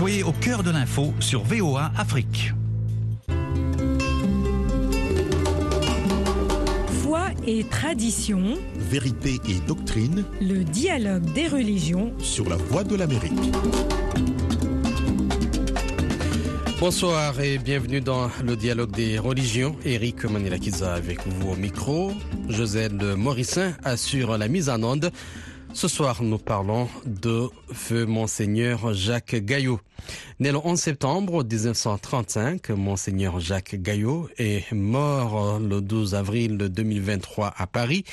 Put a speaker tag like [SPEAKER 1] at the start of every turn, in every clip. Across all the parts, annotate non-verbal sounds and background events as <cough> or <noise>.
[SPEAKER 1] Soyez au cœur de l'info sur VOA Afrique.
[SPEAKER 2] Foi et tradition,
[SPEAKER 3] Vérité et doctrine
[SPEAKER 2] le dialogue des religions.
[SPEAKER 3] sur la voie de l'Amérique.
[SPEAKER 4] Bonsoir et bienvenue dans le dialogue des religions. Eric Manilakiza avec vous au micro. José Morissin assure la mise en onde. Ce soir, nous parlons de feu Monseigneur Jacques Gaillot. Né le 11 septembre 1935, Monseigneur Jacques Gaillot est mort le 12 avril 2023 à Paris.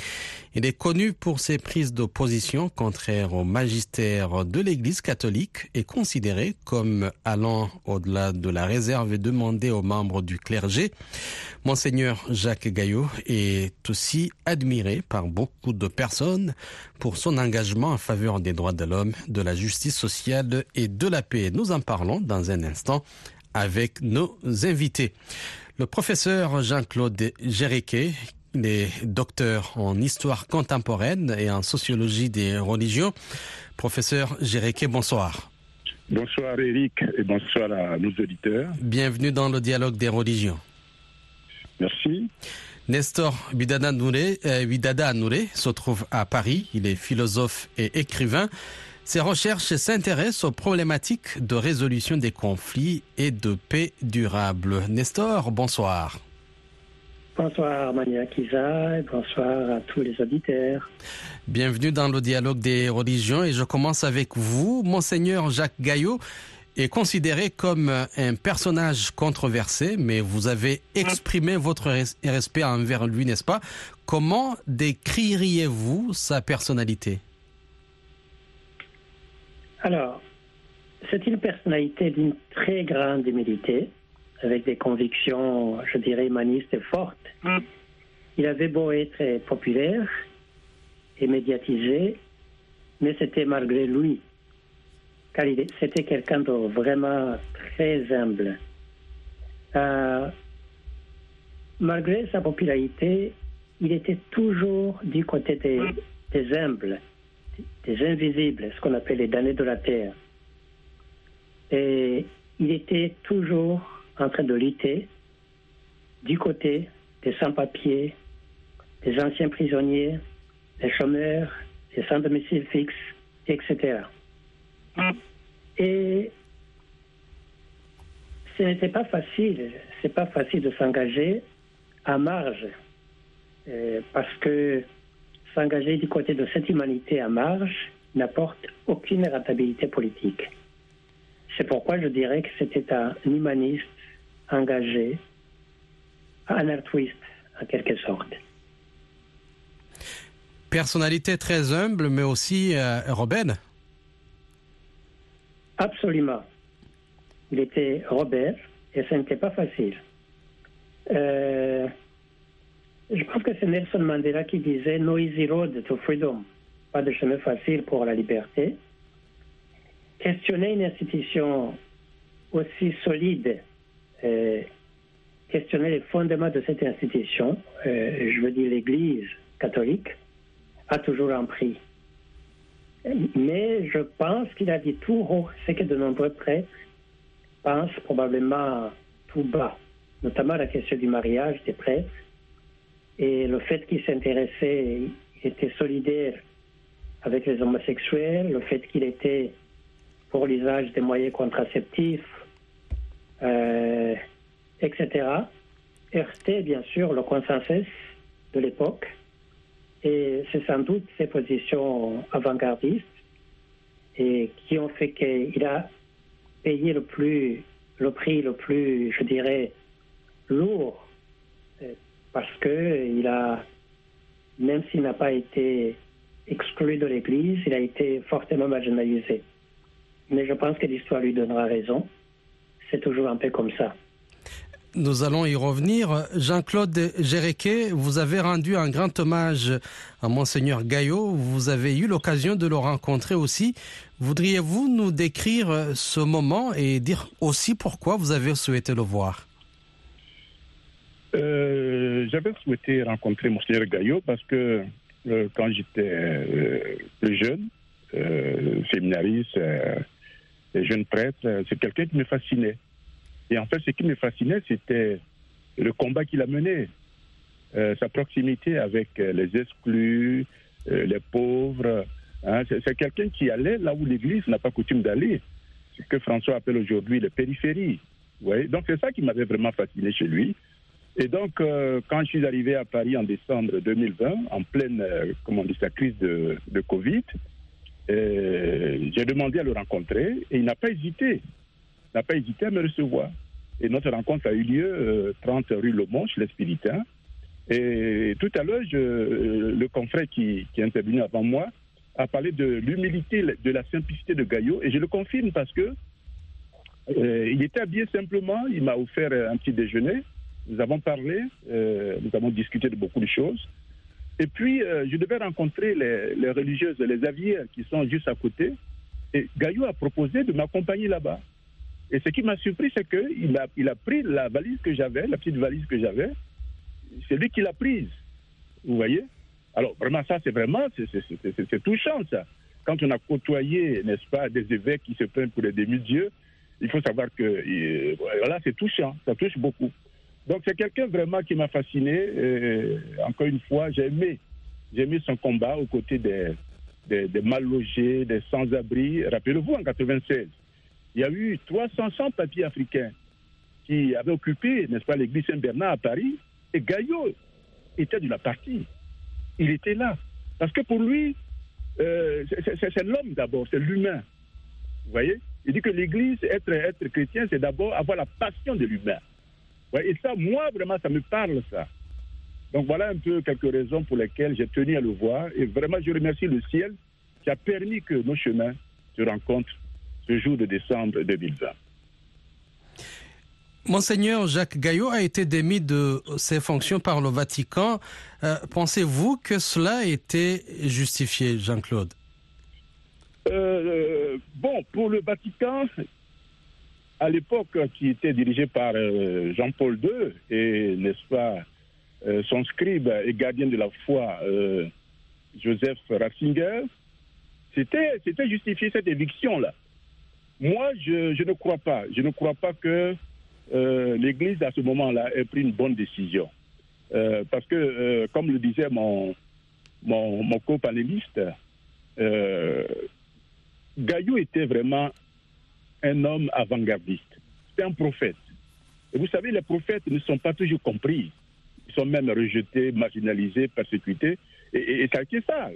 [SPEAKER 4] Il est connu pour ses prises de position contraires au magistère de l'Église catholique et considéré comme allant au-delà de la réserve demandée aux membres du clergé. Monseigneur Jacques Gaillot est aussi admiré par beaucoup de personnes pour son engagement en faveur des droits de l'homme, de la justice sociale et de la paix. Nous en parlons dans un instant avec nos invités. Le professeur Jean-Claude Géréquet, il est docteur en histoire contemporaine et en sociologie des religions. Professeur Géréquet, bonsoir.
[SPEAKER 5] Bonsoir Eric et bonsoir à nos auditeurs.
[SPEAKER 4] Bienvenue dans le dialogue des religions.
[SPEAKER 5] Merci.
[SPEAKER 4] Nestor Bidada Nouré, euh, Bidada Nouré se trouve à Paris. Il est philosophe et écrivain. Ses recherches s'intéressent aux problématiques de résolution des conflits et de paix durable. Nestor, bonsoir.
[SPEAKER 6] Bonsoir Mania Kiza et bonsoir à tous les auditeurs.
[SPEAKER 4] Bienvenue dans le dialogue des religions et je commence avec vous. Monseigneur Jacques Gaillot est considéré comme un personnage controversé, mais vous avez exprimé votre res- respect envers lui, n'est-ce pas? Comment décririez-vous sa personnalité?
[SPEAKER 6] Alors, c'est une personnalité d'une très grande humilité, avec des convictions, je dirais, humanistes et fortes. Il avait beau être populaire et médiatisé, mais c'était malgré lui, car c'était quelqu'un de vraiment très humble. Euh, malgré sa popularité, il était toujours du côté des, des humbles, des invisibles, ce qu'on appelle les damnés de la terre. Et il était toujours en train de lutter du côté des sans-papiers, des anciens prisonniers, des chômeurs, des sans domicile fixe, etc. Et ce n'était pas facile, c'est pas facile de s'engager à marge, euh, parce que s'engager du côté de cette humanité à marge n'apporte aucune rentabilité politique. C'est pourquoi je dirais que c'était un humaniste engagé, un altruiste en quelque sorte.
[SPEAKER 4] Personnalité très humble, mais aussi euh.
[SPEAKER 6] Absolument. Il était Robert et ce n'était pas facile. Euh, je pense que c'est Nelson Mandela qui disait No easy road to freedom. Pas de chemin facile pour la liberté. Questionner une institution aussi solide, questionner les fondements de cette institution, euh, je veux dire l'Église catholique, a toujours un prix. Mais je pense qu'il a dit tout haut ce que de nombreux prêtres pensent probablement tout bas, notamment la question du mariage des prêtres. Et le fait qu'il s'intéressait, était solidaire avec les homosexuels, le fait qu'il était pour l'usage des moyens contraceptifs, euh, etc., heurtait bien sûr le consensus de l'époque. Et c'est sans doute ces positions avant-gardistes et qui ont fait qu'il a payé le plus le prix le plus, je dirais, lourd euh, parce que il a, même s'il n'a pas été exclu de l'Église, il a été fortement marginalisé. Mais je pense que l'histoire lui donnera raison. C'est toujours un peu comme ça.
[SPEAKER 4] Nous allons y revenir. Jean-Claude Géréquet, vous avez rendu un grand hommage à Monseigneur Gaillot. Vous avez eu l'occasion de le rencontrer aussi. Voudriez-vous nous décrire ce moment et dire aussi pourquoi vous avez souhaité le voir?
[SPEAKER 5] Euh, J'avais souhaité rencontrer Monseigneur Gaillot parce que euh, quand j'étais euh, plus jeune, euh, séminariste, euh, jeune prêtre, c'est quelqu'un qui me fascinait. Et en fait, ce qui me fascinait, c'était le combat qu'il a mené, sa proximité avec les exclus, les pauvres. Hein. C'est quelqu'un qui allait là où l'Église n'a pas coutume d'aller, ce que François appelle aujourd'hui les périphéries. Donc c'est ça qui m'avait vraiment fasciné chez lui. Et donc, euh, quand je suis arrivé à Paris en décembre 2020, en pleine, euh, comment on dit, sa crise de Covid, euh, j'ai demandé à le rencontrer et il n'a pas hésité. N'a pas hésité à me recevoir. Et notre rencontre a eu lieu 30 rue Le Monche, les Spiritains. Et tout à l'heure, le confrère qui, qui est intervenu avant moi a parlé de l'humilité, de la simplicité de Gaillot. Et je le confirme parce que il était habillé simplement. Il m'a offert un petit déjeuner. Nous avons parlé, euh, nous avons discuté de beaucoup de choses. Et puis, euh, je devais rencontrer les, religieuses, les avières qui sont juste à côté. Et Gaillot a proposé de m'accompagner là-bas. Et ce qui m'a surpris, c'est qu'il a, il a pris la valise que j'avais, la petite valise que j'avais. C'est lui qui l'a prise. Vous voyez? Alors, vraiment, ça, c'est vraiment, c'est touchant, ça. Quand on a côtoyé, n'est-ce pas, des évêques qui se prennent pour des demi-dieux, il faut savoir que, euh, voilà, c'est touchant, ça touche beaucoup. Donc c'est quelqu'un vraiment qui m'a fasciné. encore une fois, j'ai aimé, j'ai aimé son combat aux côtés des, des, mal logés, des sans-abri. Rappelez-vous, en 96, il y a eu 300 sans-papiers africains qui avaient occupé, n'est-ce pas, l'église Saint-Bernard à Paris. Et Gaillot était de la partie. Il était là. Parce que pour lui, euh, c'est l'homme d'abord, c'est l'humain. Vous voyez? Il dit que l'église, être, être chrétien, c'est d'abord avoir la passion de l'humain et ça, moi, vraiment, ça me parle, ça. Donc voilà un peu quelques raisons pour lesquelles j'ai tenu à le voir. Et vraiment, je remercie le ciel qui a permis que nos chemins se rencontrent ce jour de décembre 2020.
[SPEAKER 4] Monseigneur Jacques Gaillot a été démis de ses fonctions par le Vatican. Euh, pensez-vous que cela était justifié, Jean-Claude?
[SPEAKER 5] Euh, euh, Bon, pour le Vatican, à l'époque, qui était dirigé par euh, Jean-Paul II et, n'est-ce pas, euh, son scribe et gardien de la foi, euh, Joseph Ratzinger, c'était, c'était justifié cette éviction-là. Moi, je, ne crois pas. Je ne crois pas que l'Église, à ce moment-là, ait pris une bonne décision. parce que, comme le disait mon, mon, co-panéliste, Gaillot était vraiment un homme avant-gardiste. C'est un prophète. Et vous savez, les prophètes ne sont pas toujours compris. Ils sont même rejetés, marginalisés, persécutés. Et, ça été ça.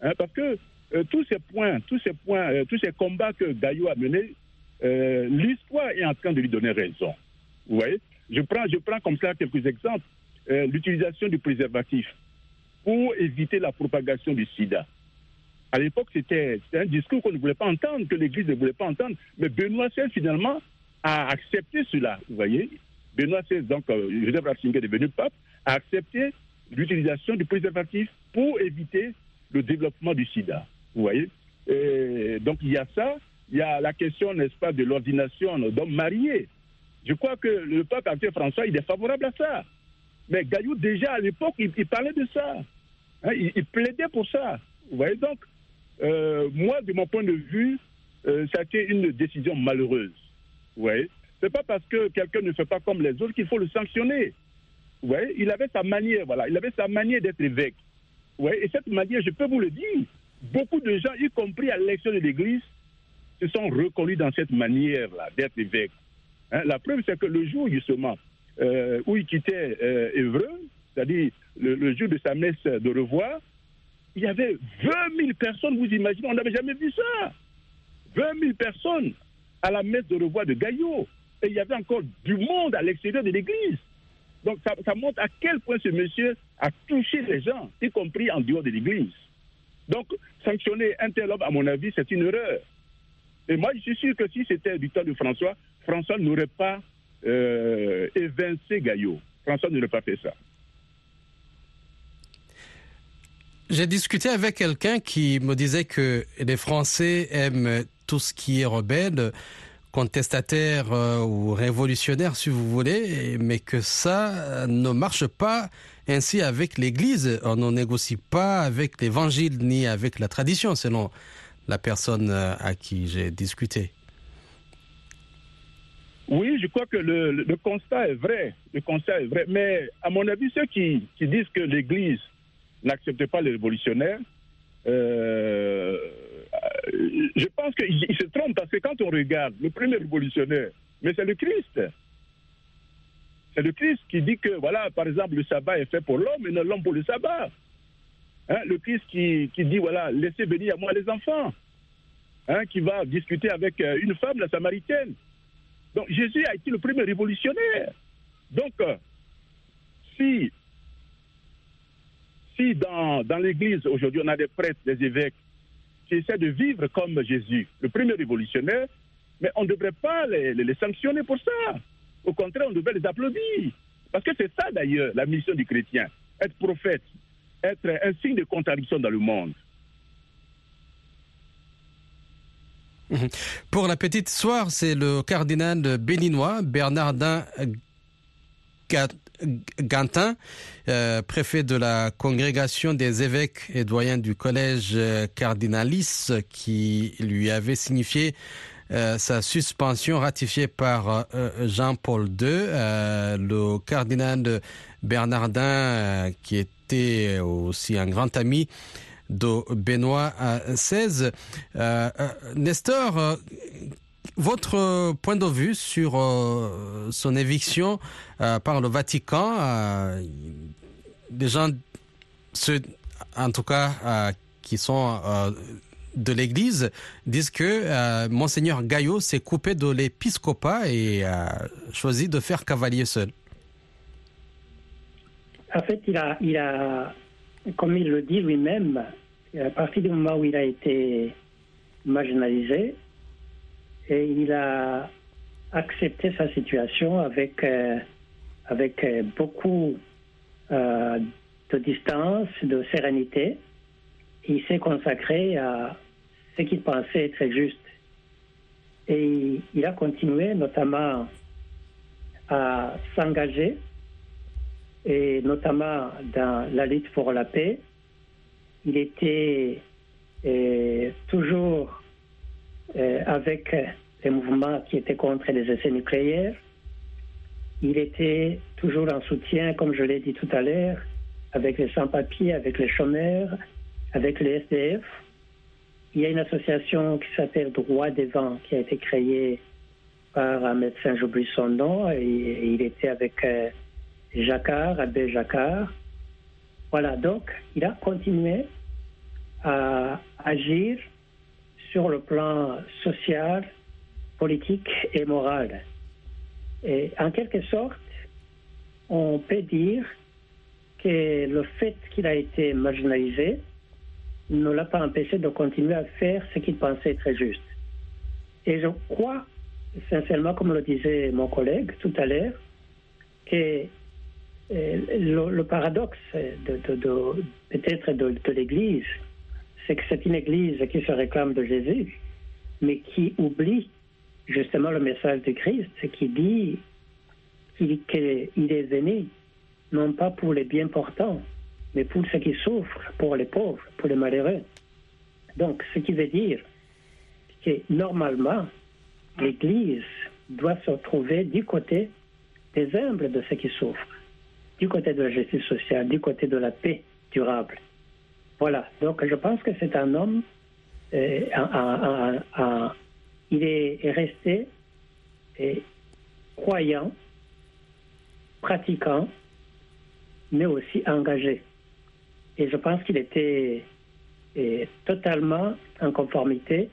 [SPEAKER 5] Hein, parce que euh, tous ces points, tous ces points, euh, tous ces combats que Gaillot a menés, euh, l'histoire est en train de lui donner raison. Vous voyez? Je prends, je prends comme ça quelques exemples. L'utilisation du préservatif pour éviter la propagation du sida. À l'époque, c'était un discours qu'on ne voulait pas entendre, que l'Église ne voulait pas entendre. Mais Benoît XVI, finalement, a accepté cela. Vous voyez Benoît XVI, donc euh, Joseph Ratzinger est devenu pape, a accepté l'utilisation du préservatif pour éviter le développement du sida. Vous voyez Donc il y a ça. Il y a la question, n'est-ce pas, de l'ordination d'hommes mariés. Je crois que le pape François, il est favorable à ça. Mais Gaillou, déjà à l'époque, il, parlait de ça. Hein, il, il, plaidait pour ça. Vous voyez donc euh, moi, de mon point de vue, euh, ça a été une décision malheureuse. Ouais. C'est pas parce que quelqu'un ne fait pas comme les autres qu'il faut le sanctionner. Ouais. Il avait sa manière, voilà. Il avait sa manière d'être évêque. Ouais. Et cette manière, je peux vous le dire, beaucoup de gens, y compris à l'élection de l'Église, se sont reconnus dans cette manière-là d'être évêque. Hein. La preuve, c'est que le jour, justement, euh, où il quittait euh, Évreux, c'est-à-dire le, le, jour de sa messe de revoir, il y avait 20 000 personnes, vous imaginez, on n'avait jamais vu ça. 20 000 personnes à la messe de revoir de Gaillot. Et il y avait encore du monde à l'extérieur de l'église. Donc ça, montre à quel point ce monsieur a touché les gens, y compris en dehors de l'église. Donc sanctionner un tel homme, à mon avis, c'est une erreur. Et moi, je suis sûr que si c'était du temps de François, François n'aurait pas euh, évincé Gaillot. François n'aurait pas fait ça.
[SPEAKER 4] J'ai discuté avec quelqu'un qui me disait que les Français aiment tout ce qui est rebelle, contestataire euh, ou révolutionnaire si vous voulez, mais que ça ne marche pas ainsi avec l'Église. On ne négocie pas avec l'Évangile ni avec la tradition, selon la personne euh, à qui j'ai discuté.
[SPEAKER 5] Oui, je crois que le, constat est vrai. Le constat est vrai. Mais à mon avis, ceux qui disent que l'Église n'accepte pas les révolutionnaires, euh, je pense qu'ils ils se trompent parce que quand on regarde le premier révolutionnaire, mais c'est le Christ. C'est le Christ qui dit que, voilà, par exemple, le sabbat est fait pour l'homme et non l'homme pour le sabbat. Hein, le Christ qui, qui dit, voilà, laissez venir à moi les enfants. Hein, qui va discuter avec euh, une femme, la samaritaine. Donc Jésus a été le premier révolutionnaire. Donc, euh, si, dans, l'Église aujourd'hui on a des prêtres, des évêques qui essaient de vivre comme Jésus, le premier révolutionnaire, mais on ne devrait pas les, sanctionner pour ça. Au contraire, on devrait les applaudir. Parce que c'est ça d'ailleurs la mission du chrétien, être prophète, être un signe de contradiction dans le monde. <laughs>
[SPEAKER 4] Pour la petite histoire, c'est le cardinal béninois Bernardin Gantin, euh, préfet de la congrégation des évêques et doyen du collège euh, cardinalis, qui lui avait signifié euh, sa suspension ratifiée par Jean-Paul II. Le cardinal Bernardin, qui était aussi un grand ami de Benoît XVI. Nestor, votre point de vue sur euh, son éviction euh, par le Vatican, euh, des gens, ceux, en tout cas, euh, qui sont euh, de l'Église, disent que euh, Monseigneur Gaillot s'est coupé de l'épiscopat et a choisi de faire cavalier seul.
[SPEAKER 6] En fait, il a, comme il le dit lui-même, à partir du moment où il a été marginalisé, et il a accepté sa situation avec, euh, avec euh, beaucoup euh, de distance, de sérénité. Il s'est consacré à ce qu'il pensait être juste. Et il, a continué notamment à s'engager et notamment dans la lutte pour la paix. Il était toujours avec les mouvements qui étaient contre les essais nucléaires. Il était toujours en soutien, comme je l'ai dit tout à l'heure, avec les sans-papiers, avec les chômeurs, avec les SDF. Il y a une association qui s'appelle Droit des vents qui a été créée par un médecin, j'oublie son nom, et, et il était avec euh, Jacquard, Abbé Jacquard. Voilà, donc il a continué à agir sur le plan social, politique et moral. Et en quelque sorte, on peut dire que le fait qu'il a été marginalisé ne l'a pas empêché de continuer à faire ce qu'il pensait très juste. Et je crois, sincèrement, comme le disait mon collègue tout à l'heure, que euh, le, paradoxe de, peut-être de l'Église, c'est que c'est une Église qui se réclame de Jésus, mais qui oublie justement le message de Christ, qui dit qu'il qu'il est venu non pas pour les bien portants, mais pour ceux qui souffrent, pour les pauvres, pour les malheureux. Donc, ce qui veut dire que normalement, l'Église doit se trouver du côté des humbles de ceux qui souffrent, du côté de la justice sociale, du côté de la paix durable. Voilà, donc je pense que c'est un homme, euh, il est resté euh, croyant, pratiquant, mais aussi engagé. Et je pense qu'il était euh, totalement en conformité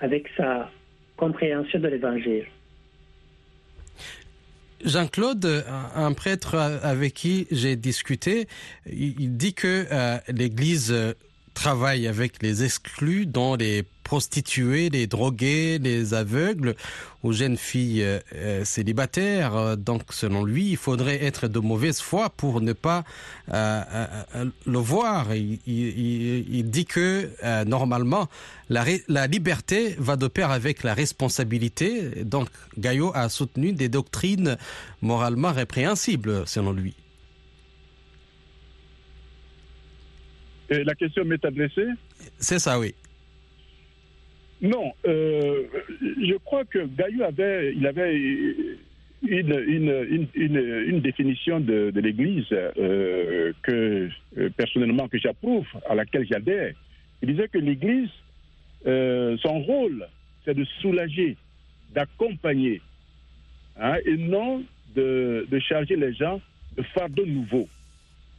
[SPEAKER 6] avec sa compréhension de l'Évangile.
[SPEAKER 4] Jean-Claude, un prêtre avec qui j'ai discuté, il il dit que euh, l'Église euh, travaille avec les exclus, dont les prostituées, les drogués, les aveugles, aux jeunes filles euh, célibataires. Euh, Donc, selon lui, il faudrait être de mauvaise foi pour ne pas euh, le voir. Il, dit que normalement, la, la liberté va de pair avec la responsabilité. Donc, Gaillot a soutenu des doctrines moralement répréhensibles, selon lui.
[SPEAKER 5] Et la question m'est adressée
[SPEAKER 4] C'est ça, oui.
[SPEAKER 5] Non, euh, je crois que Gaillot avait, il avait une, une, définition de, l'Église euh, que euh, personnellement que j'approuve, à laquelle j'adhère. Il disait que l'Église, euh, son rôle, c'est de soulager, d'accompagner, hein, et non de, de, charger les gens de fardeaux nouveaux.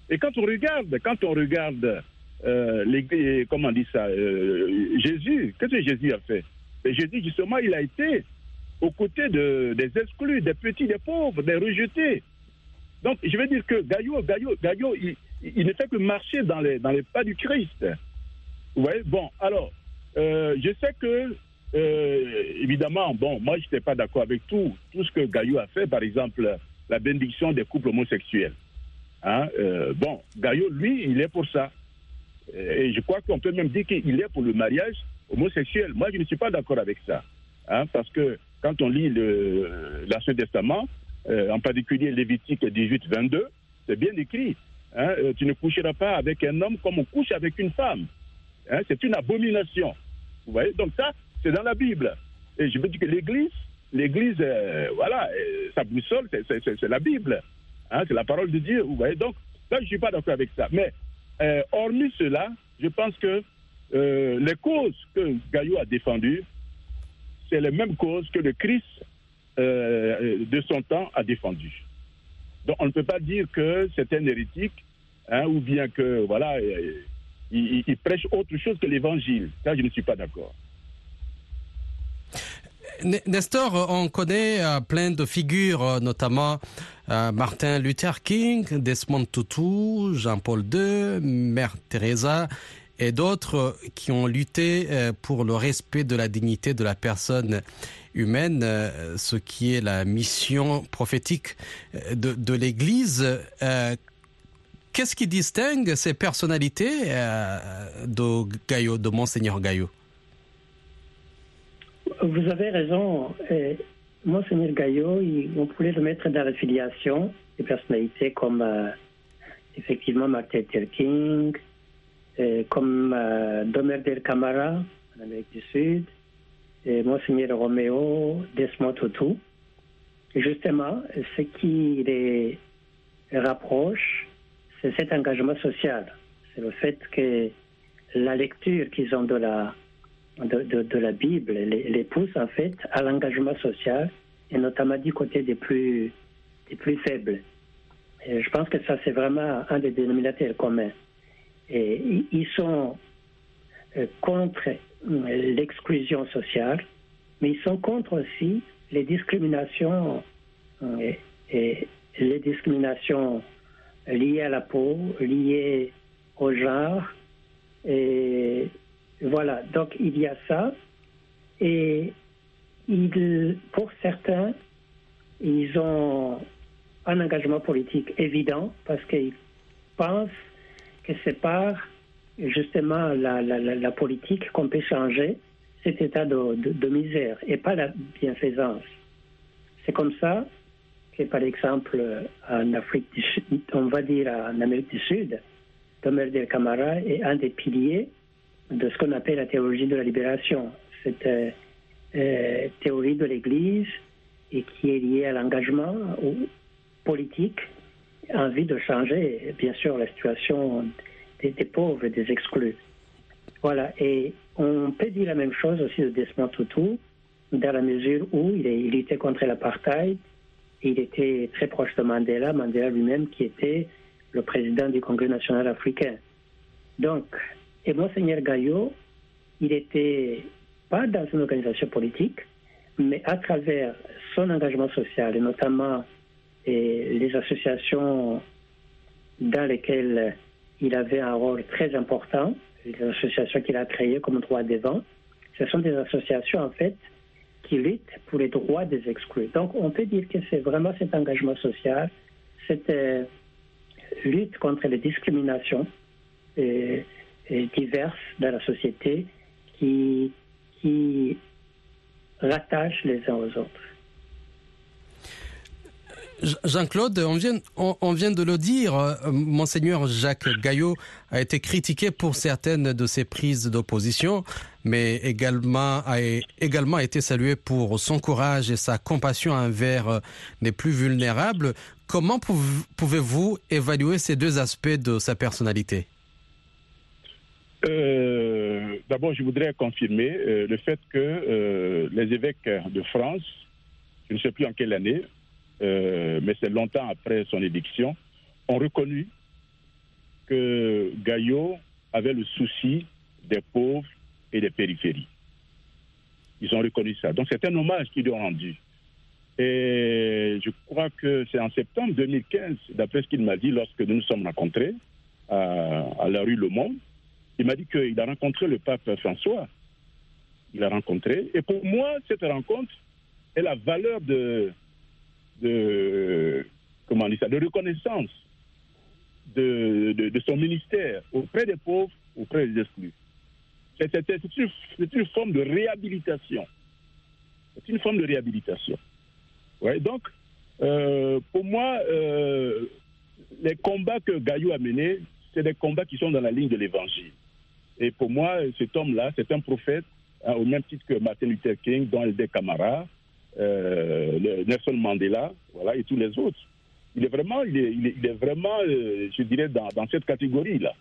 [SPEAKER 5] Et quand on regarde, quand on regarde l'Église, comment on dit ça, Jésus, qu'est-ce que Jésus a fait? Jésus, justement, il a été aux côtés de, des exclus, des petits, des pauvres, des rejetés. Donc, je veux dire que Gaillot, Gaillot, Gaillot il, ne fait que marcher dans les, dans les pas du Christ. Vous voyez? Bon, alors, euh, je sais que, euh, évidemment, bon, moi, je n'étais pas d'accord avec tout, tout ce que Gaillot a fait, par exemple, la bénédiction des couples homosexuels. Hein? Euh, bon, Gaillot, lui, il est pour ça. Et je crois qu'on peut même dire qu'il est pour le mariage homosexuel. Moi, je ne suis pas d'accord avec ça. Hein, parce que quand on lit l'Ancien Testament, euh, en particulier Lévitique 18, 22, c'est bien écrit. Hein, euh, tu ne coucheras pas avec un homme comme on couche avec une femme. Hein, c'est une abomination. Vous voyez Donc ça, c'est dans la Bible. Et je veux dire que l'Église, l'Église, euh, voilà, sa boussole, c'est la Bible. C'est la parole de Dieu. Vous voyez Donc là, je ne suis pas d'accord avec ça. Mais hormis cela, je pense que les causes que Gaillot a défendues, c'est les mêmes causes que le Christ euh, de son temps a défendu. Donc on ne peut pas dire que c'est un hérétique, hein, ou bien que voilà, euh, il, prêche autre chose que l'Évangile. Ça, je ne suis pas d'accord.
[SPEAKER 4] Nestor, on connaît euh, plein de figures, notamment Martin Luther King, Desmond Tutu, Jean-Paul II, Mère Teresa et d'autres qui ont lutté euh, pour le respect de la dignité de la personne humaine, euh, ce qui est la mission prophétique euh, de, l'Église. Qu'est-ce qui distingue ces personnalités de de Monseigneur Gaillot?
[SPEAKER 6] Vous avez raison. Monseigneur Gaillot, on pourrait le mettre dans la filiation des personnalités comme effectivement Martin Luther King, euh, comme euh, Domer del Camara en Amérique du Sud, et Monseigneur Roméo, Desmond Tutu. Et justement, ce qui les rapproche, c'est cet engagement social. C'est le fait que la lecture qu'ils ont de la, de, la Bible les, les, pousse en fait à l'engagement social et notamment du côté des plus, des plus faibles. Et je pense que ça, c'est vraiment un des dénominateurs communs ils sont euh, contre euh, l'exclusion sociale, mais ils sont contre aussi les discriminations euh, et, les discriminations liées à la peau, liées au genre. Et voilà, donc il y a ça. Et pour certains, ils ont un engagement politique évident parce qu'ils pensent que c'est par justement la, la, politique qu'on peut changer cet état de, de, misère et pas la bienfaisance. C'est comme ça que, par exemple, en Afrique du Sud, on va dire en Amérique du Sud, Tomer Del Camara est un des piliers de ce qu'on appelle la théologie de la libération. Cette euh, euh, théorie de l'Église et qui est liée à l'engagement politique envie de changer, bien sûr, la situation des, pauvres et des exclus. Voilà, et on peut dire la même chose aussi de Desmond Tutu, dans la mesure où il, il était contre l'apartheid, il était très proche de Mandela, Mandela lui-même qui était le président du Congrès national africain. Donc, et Monseigneur Gaillot, il était pas dans une organisation politique, mais à travers son engagement social, et notamment les associations dans lesquelles il avait un rôle très important, les associations qu'il a créées comme droit des vents, ce sont des associations en fait qui luttent pour les droits des exclus. Donc on peut dire que c'est vraiment cet engagement social, cette euh, lutte contre les discriminations diverses dans la société qui, qui rattachent les uns aux autres.
[SPEAKER 4] Jean-Claude, on vient, on, vient de le dire, euh, monseigneur Jacques Gaillot a été critiqué pour certaines de ses prises d'opposition, mais également a également été salué pour son courage et sa compassion envers euh, les plus vulnérables. Comment pouvez-vous évaluer ces deux aspects de sa personnalité?
[SPEAKER 5] Euh, D'abord, je voudrais confirmer le fait que les évêques de France, je ne sais plus en quelle année, euh, mais c'est longtemps après son éviction, ont reconnu que Gaillot avait le souci des pauvres et des périphéries. Ils ont reconnu ça. Donc c'est un hommage qu'ils lui ont rendu. Et je crois que c'est en septembre 2015, d'après ce qu'il m'a dit lorsque nous nous sommes rencontrés à la rue Le Monde, il m'a dit qu'il a rencontré le pape François. Il a rencontré. Et pour moi, cette rencontre est la valeur de, comment ça, de reconnaissance de, son ministère auprès des pauvres, auprès des exclus. C'est une, forme de réhabilitation. C'est une forme de réhabilitation. Donc, euh, pour moi, euh, les combats que Gaillou a menés, c'est des combats qui sont dans la ligne de l'évangile. Et pour moi, cet homme-là, c'est un prophète, hein, au même titre que Martin Luther King, dont Eldé Camara, euh, Nelson Mandela, voilà, et tous les autres. Il est vraiment, il est, vraiment, euh, je dirais, dans, cette catégorie-là.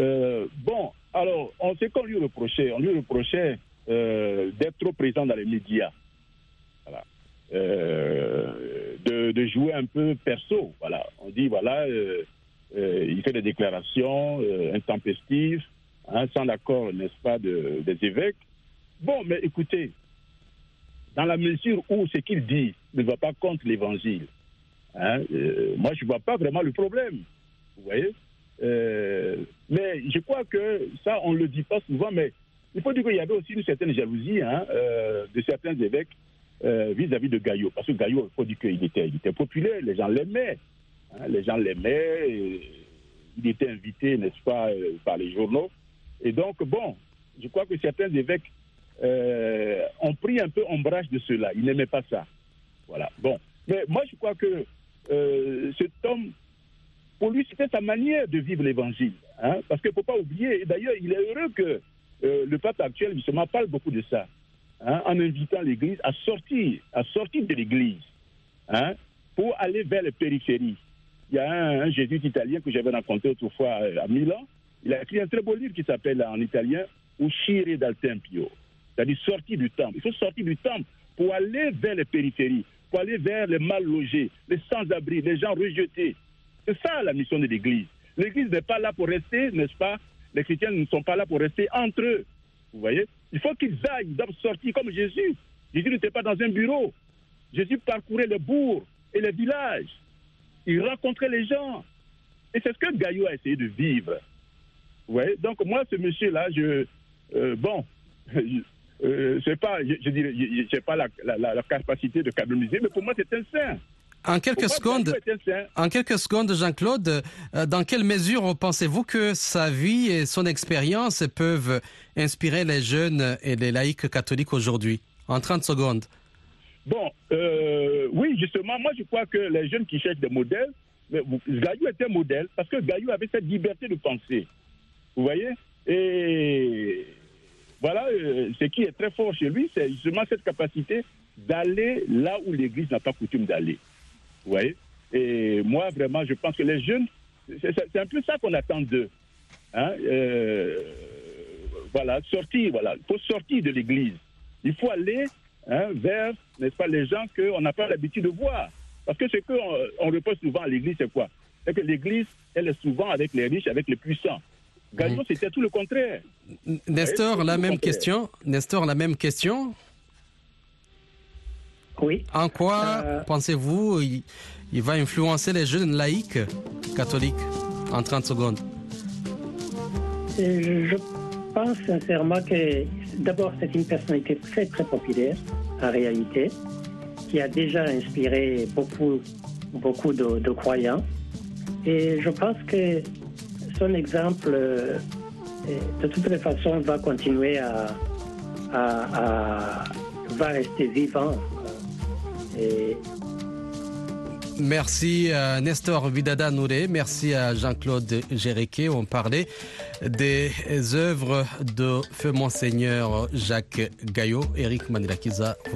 [SPEAKER 5] Euh, bon, alors, on sait qu'on lui reprochait, on lui reprochait d'être trop présent dans les médias, de, de, jouer un peu perso, voilà. On dit, voilà, il fait des déclarations intempestives, hein, sans l'accord, n'est-ce pas, de, des évêques. Bon, mais écoutez, dans la mesure où ce qu'il dit ne va pas contre l'évangile, hein, euh, moi je ne vois pas vraiment le problème. Vous voyez euh, Mais je crois que ça, on ne le dit pas souvent, mais il faut dire qu'il y avait aussi une certaine jalousie hein, euh, de certains évêques vis-à-vis de Gaillot. Parce que Gaillot, il faut dire qu'il était, il était populaire, les gens l'aimaient. Hein, les gens l'aimaient, il était invité, n'est-ce pas, par les journaux. Et donc, bon, je crois que certains évêques euh, ont pris un peu ombrage de cela. Ils n'aimaient pas ça. Voilà. Bon. Mais moi, je crois que euh, cet homme, pour lui, c'était sa manière de vivre l'évangile. Hein, parce qu'il ne faut pas oublier, et d'ailleurs, il est heureux que euh, le pape actuel, justement, parle beaucoup de ça, hein, en invitant l'Église à sortir, à sortir de l'Église, hein, pour aller vers les périphéries. Il y a un, un jésuite italien que j'avais rencontré autrefois à Milan. Il a écrit un très beau livre qui s'appelle en italien Uscire dal Tempio c'est-à-dire sortir du temple. Il faut sortir du temple pour aller vers les périphéries, pour aller vers les mal logés, les sans-abri, les gens rejetés. C'est ça la mission de l'Église. L'Église n'est pas là pour rester, n'est-ce pas? Les chrétiens ne sont pas là pour rester entre eux. Vous voyez? Il faut qu'ils aillent, ils doivent sortir comme Jésus. Jésus n'était pas dans un bureau. Jésus parcourait les bourgs et les villages. Il rencontrait les gens. Et c'est ce que Gaillot a essayé de vivre. Voyez Donc moi, ce monsieur-là, je... Euh, bon, <laughs> euh, je pas, je, dirais, j'ai pas la, la, capacité de canoniser, mais pour moi c'est un saint.
[SPEAKER 4] En quelques secondes, en quelques secondes, Jean-Claude, euh, dans quelle mesure pensez-vous que sa vie et son expérience peuvent inspirer les jeunes et les laïcs catholiques aujourd'hui? En 30 secondes.
[SPEAKER 5] Bon, euh, oui, justement, moi je crois que les jeunes qui cherchent des modèles, Gaillou était un modèle parce que Gaillou avait cette liberté de penser. Vous voyez? Et voilà, euh, ce qui est très fort chez lui, c'est justement cette capacité d'aller là où l'Église n'a pas coutume d'aller. Vous voyez? Et moi, vraiment, je pense que les jeunes, c'est un peu ça qu'on attend d'eux. Hein euh, voilà, sortir, voilà. Il faut sortir de l'Église. Il faut aller hein, vers, n'est-ce pas, les gens qu'on n'a pas l'habitude de voir. Parce que ce qu'on on repose souvent à l'Église, c'est quoi? C'est que l'Église, elle est souvent avec les riches, avec les puissants. Gagnon, c'était tout le contraire.
[SPEAKER 4] Nestor, la même question. Nestor, la même question.
[SPEAKER 6] Oui.
[SPEAKER 4] En quoi euh, pensez-vous il, va influencer les jeunes laïcs catholiques en 30 secondes?
[SPEAKER 6] Je pense sincèrement que d'abord c'est une personnalité très très populaire en réalité qui a déjà inspiré beaucoup beaucoup de croyants et je pense que son exemple, euh, de toutes les façons, va continuer à, va rester vivant.
[SPEAKER 4] Merci à Nestor Vidada Nouré, merci à Jean-Claude Jériquet. On parlait des œuvres de feu Monseigneur Jacques Gaillot. Eric Manilakiza vous